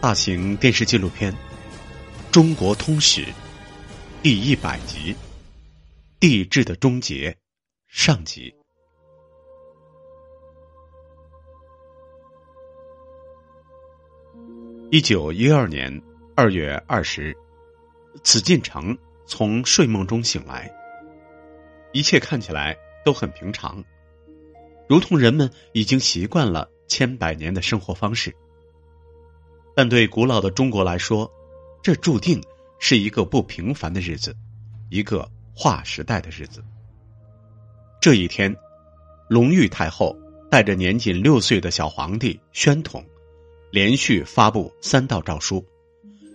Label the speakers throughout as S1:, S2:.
S1: 大型电视纪录片《中国通史》第一百集《帝制的终结》上集。一九一二年二月二十日，紫禁城从睡梦中醒来，一切看起来都很平常，如同人们已经习惯了千百年的生活方式。但对古老的中国来说，这注定是一个不平凡的日子，一个划时代的日子。这一天，隆裕太后带着年仅六岁的小皇帝宣统，连续发布三道诏书，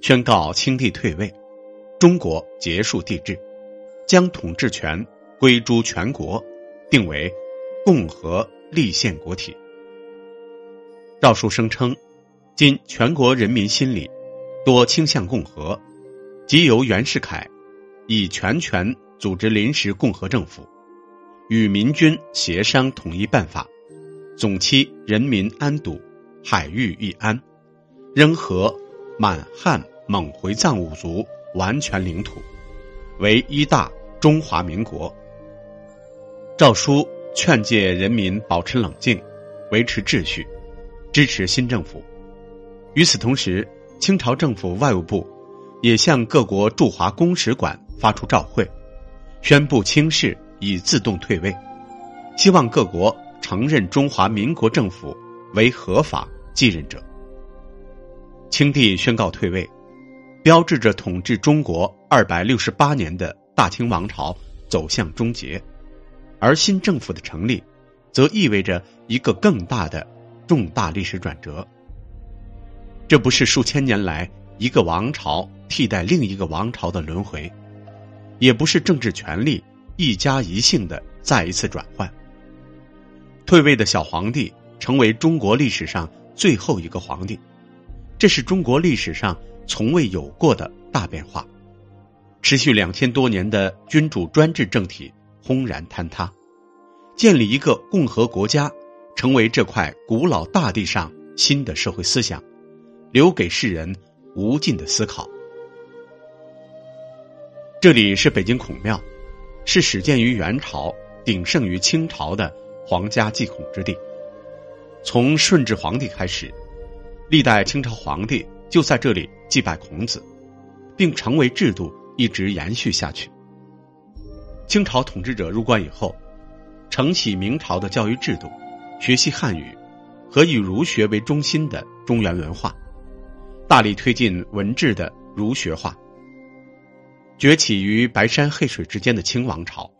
S1: 宣告清帝退位，中国结束帝制，将统治权归诸全国，定为共和立宪国体。诏书声称。今全国人民心里多倾向共和，即由袁世凯以全权组织临时共和政府，与民军协商统一办法，总期人民安堵，海域易安，仍和满汉蒙回藏五族完全领土，为一大中华民国。诏书劝诫人民保持冷静，维持秩序，支持新政府。与此同时，清朝政府外务部也向各国驻华公使馆发出照会，宣布清室已自动退位，希望各国承认中华民国政府为合法继任者。清帝宣告退位，标志着统治中国二百六十八年的大清王朝走向终结，而新政府的成立，则意味着一个更大的重大历史转折。这不是数千年来一个王朝替代另一个王朝的轮回，也不是政治权力一家一姓的再一次转换。退位的小皇帝成为中国历史上最后一个皇帝，这是中国历史上从未有过的大变化。持续两千多年的君主专制政体轰然坍塌，建立一个共和国家，成为这块古老大地上新的社会思想。留给世人无尽的思考。这里是北京孔庙，是始建于元朝、鼎盛于清朝的皇家祭孔之地。从顺治皇帝开始，历代清朝皇帝就在这里祭拜孔子，并成为制度，一直延续下去。清朝统治者入关以后，承袭明朝的教育制度，学习汉语和以儒学为中心的中原文化。大力推进文治的儒学化。崛起于白山黑水之间的清王朝，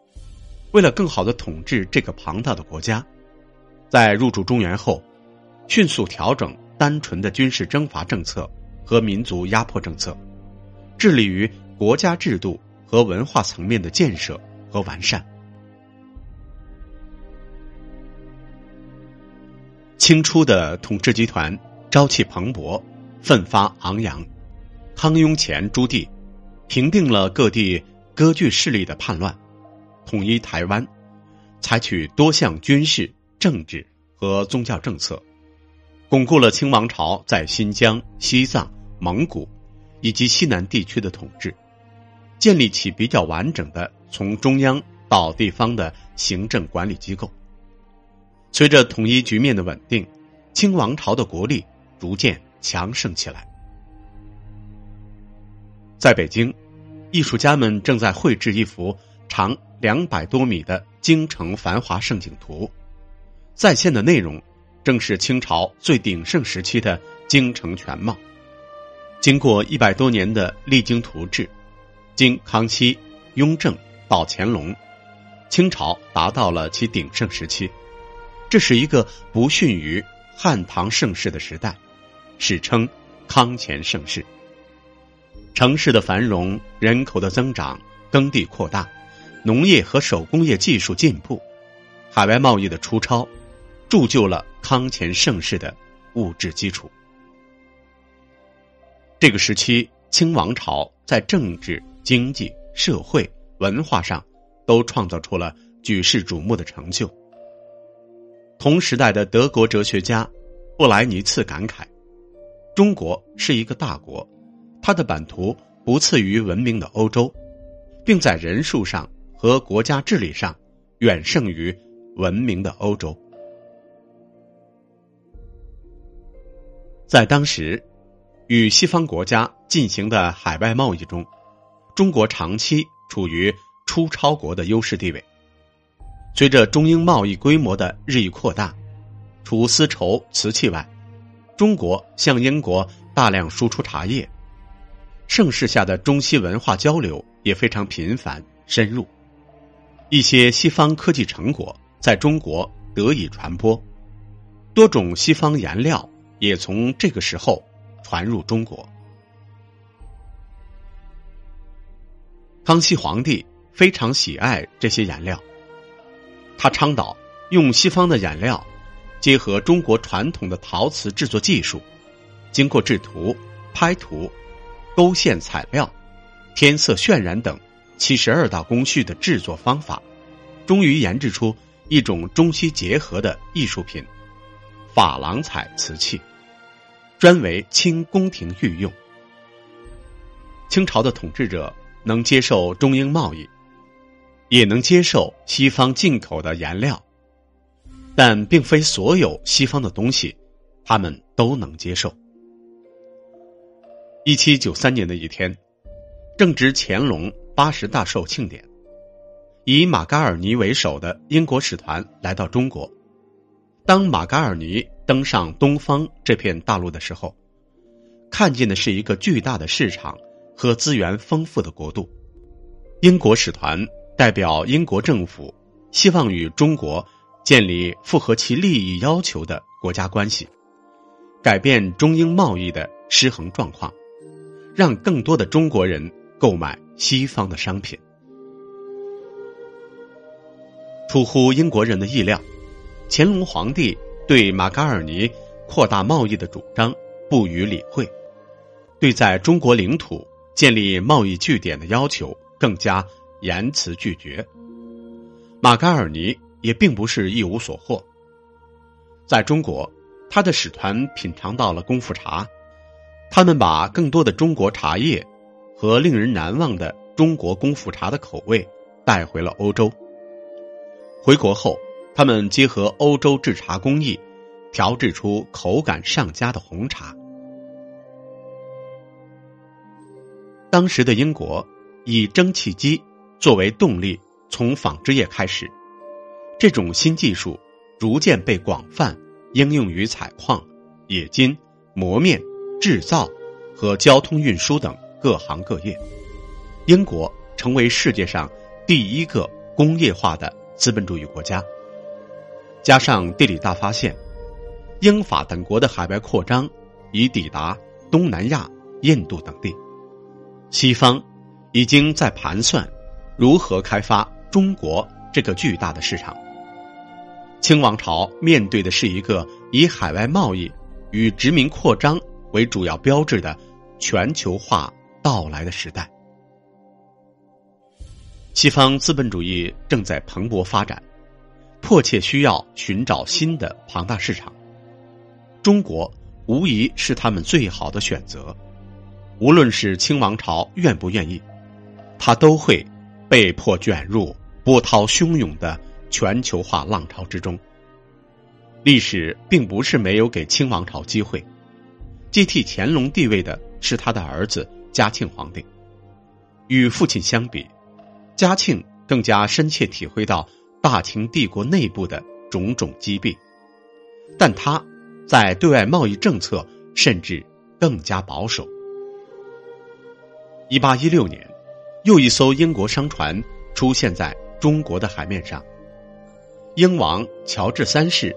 S1: 为了更好的统治这个庞大的国家，在入主中原后，迅速调整单纯的军事征伐政策和民族压迫政策，致力于国家制度和文化层面的建设和完善。清初的统治集团朝气蓬勃。奋发昂扬，康雍乾朱棣平定了各地割据势力的叛乱，统一台湾，采取多项军事、政治和宗教政策，巩固了清王朝在新疆、西藏、蒙古以及西南地区的统治，建立起比较完整的从中央到地方的行政管理机构。随着统一局面的稳定，清王朝的国力逐渐。强盛起来。在北京，艺术家们正在绘制一幅长两百多米的京城繁华盛景图，再现的内容正是清朝最鼎盛时期的京城全貌。经过一百多年的励精图治，经康熙、雍正到乾隆，清朝达到了其鼎盛时期。这是一个不逊于汉唐盛世的时代。史称康乾盛世。城市的繁荣、人口的增长、耕地扩大、农业和手工业技术进步、海外贸易的出超，铸就了康乾盛世的物质基础。这个时期，清王朝在政治、经济、社会、文化上都创造出了举世瞩目的成就。同时代的德国哲学家布莱尼茨感慨。中国是一个大国，它的版图不次于文明的欧洲，并在人数上和国家治理上远胜于文明的欧洲。在当时，与西方国家进行的海外贸易中，中国长期处于出超国的优势地位。随着中英贸易规模的日益扩大，除丝绸、瓷器外，中国向英国大量输出茶叶，盛世下的中西文化交流也非常频繁深入，一些西方科技成果在中国得以传播，多种西方颜料也从这个时候传入中国。康熙皇帝非常喜爱这些颜料，他倡导用西方的颜料。结合中国传统的陶瓷制作技术，经过制图、拍图、勾线、彩料、填色、渲染等七十二道工序的制作方法，终于研制出一种中西结合的艺术品——珐琅彩瓷器，专为清宫廷御用。清朝的统治者能接受中英贸易，也能接受西方进口的颜料。但并非所有西方的东西，他们都能接受。一七九三年的一天，正值乾隆八十大寿庆典，以马嘎尔尼为首的英国使团来到中国。当马嘎尔尼登上东方这片大陆的时候，看见的是一个巨大的市场和资源丰富的国度。英国使团代表英国政府，希望与中国。建立符合其利益要求的国家关系，改变中英贸易的失衡状况，让更多的中国人购买西方的商品。出乎英国人的意料，乾隆皇帝对马嘎尔尼扩大贸易的主张不予理会，对在中国领土建立贸易据点的要求更加严词拒绝。马嘎尔尼。也并不是一无所获。在中国，他的使团品尝到了功夫茶，他们把更多的中国茶叶和令人难忘的中国功夫茶的口味带回了欧洲。回国后，他们结合欧洲制茶工艺，调制出口感上佳的红茶。当时的英国以蒸汽机作为动力，从纺织业开始。这种新技术逐渐被广泛应用于采矿、冶金、磨面、制造和交通运输等各行各业。英国成为世界上第一个工业化的资本主义国家。加上地理大发现，英法等国的海外扩张已抵达东南亚、印度等地。西方已经在盘算如何开发中国这个巨大的市场。清王朝面对的是一个以海外贸易与殖民扩张为主要标志的全球化到来的时代。西方资本主义正在蓬勃发展，迫切需要寻找新的庞大市场。中国无疑是他们最好的选择。无论是清王朝愿不愿意，他都会被迫卷入波涛汹涌的。全球化浪潮之中，历史并不是没有给清王朝机会。接替乾隆帝位的是他的儿子嘉庆皇帝。与父亲相比，嘉庆更加深切体会到大清帝国内部的种种积弊，但他在对外贸易政策甚至更加保守。一八一六年，又一艘英国商船出现在中国的海面上。英王乔治三世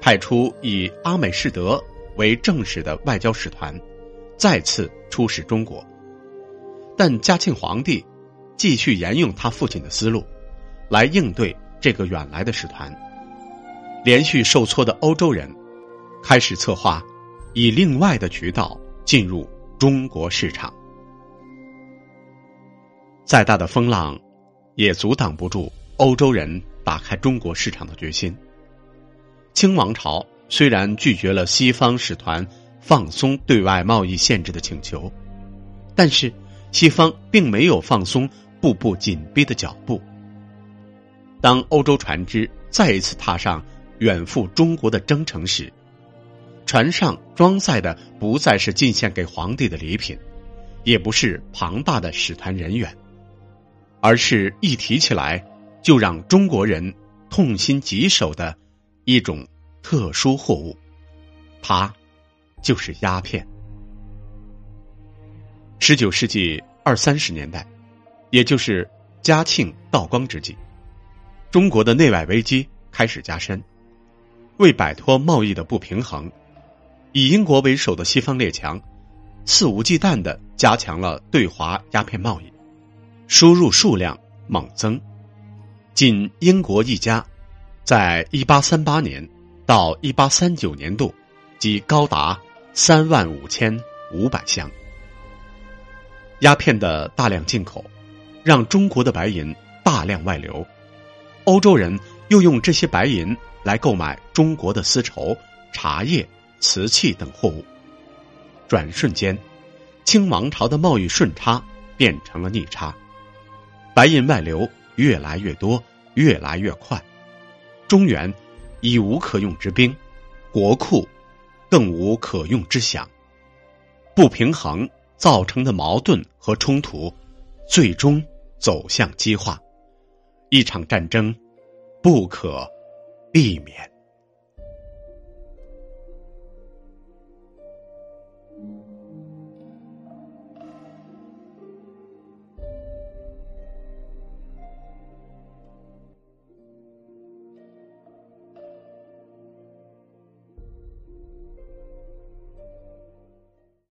S1: 派出以阿美士德为正使的外交使团，再次出使中国。但嘉庆皇帝继续沿用他父亲的思路，来应对这个远来的使团。连续受挫的欧洲人开始策划以另外的渠道进入中国市场。再大的风浪，也阻挡不住欧洲人。打开中国市场的决心。清王朝虽然拒绝了西方使团放松对外贸易限制的请求，但是西方并没有放松步步紧逼的脚步。当欧洲船只再一次踏上远赴中国的征程时，船上装载的不再是进献给皇帝的礼品，也不是庞大的使团人员，而是一提起来就让中国人痛心疾首的一种特殊货物，它就是鸦片。十九世纪二三十年代，也就是嘉庆、道光之际，中国的内外危机开始加深，为摆脱贸易的不平衡。以英国为首的西方列强，肆无忌惮的加强了对华鸦片贸易，输入数量猛增。仅英国一家，在一八三八年到一八三九年度，即高达三万五千五百箱。鸦片的大量进口，让中国的白银大量外流，欧洲人又用这些白银来购买中国的丝绸、茶叶。瓷器等货物，转瞬间，清王朝的贸易顺差变成了逆差，白银外流越来越多，越来越快，中原已无可用之兵，国库更无可用之饷，不平衡造成的矛盾和冲突，最终走向激化，一场战争不可避免。